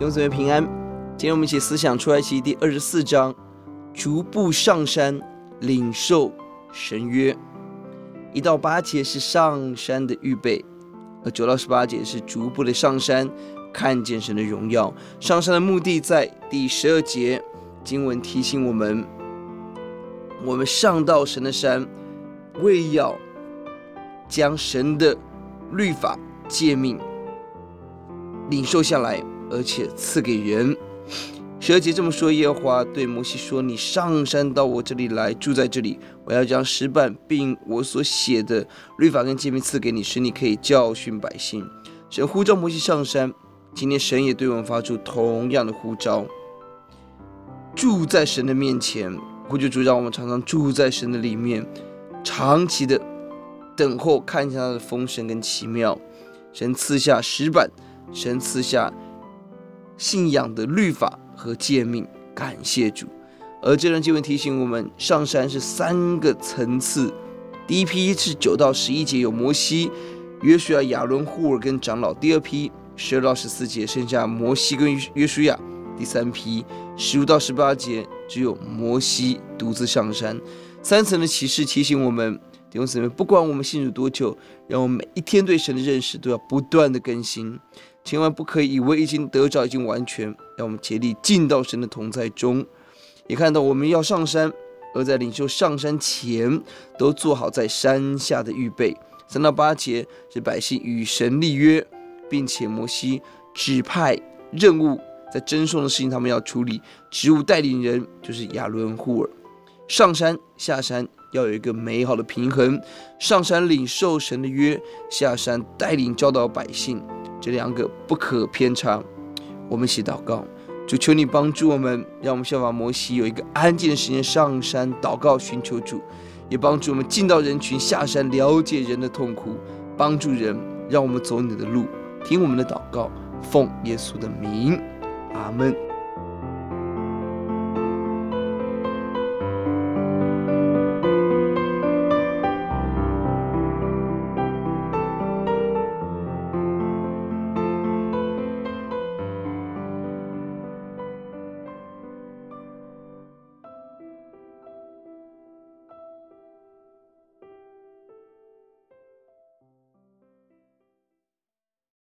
兄姊妹平安。今天我们一起思想出埃及第二十四章，逐步上山领受神约。一到八节是上山的预备，而九到十八节是逐步的上山，看见神的荣耀。上山的目的在第十二节，经文提醒我们：我们上到神的山，为要将神的律法诫命领受下来。而且赐给人。十二节这么说：耶和华对摩西说：“你上山到我这里来，住在这里。我要将石板并我所写的律法跟诫命赐给你，使你可以教训百姓。”神呼召摩西上山。今天神也对我们发出同样的呼召，住在神的面前。呼求主，让我们常常住在神的里面，长期的等候，看一下他的丰盛跟奇妙。神赐下石板，神赐下。信仰的律法和诫命，感谢主。而这段经文提醒我们，上山是三个层次。第一批是九到十一节有摩西、约书亚、亚伦、户珥跟长老；第二批十二到十四节剩下摩西跟约书亚；第三批十五到十八节只有摩西独自上山。三层的启示提醒我们，弟兄姊妹，不管我们信主多久，让我们每一天对神的认识都要不断的更新。千万不可以以为已经得着，已经完全，让我们竭力进到神的同在中。也看到我们要上山，而在领袖上山前，都做好在山下的预备。三到八节是百姓与神立约，并且摩西指派任务，在争讼的事情他们要处理，职务带领人就是亚伦、户珥。上山下山要有一个美好的平衡，上山领受神的约，下山带领教导百姓。这两个不可偏差。我们一起祷告，主求你帮助我们，让我们效法摩西，有一个安静的时间上山祷告，寻求主，也帮助我们进到人群，下山了解人的痛苦，帮助人，让我们走你的路，听我们的祷告，奉耶稣的名，阿门。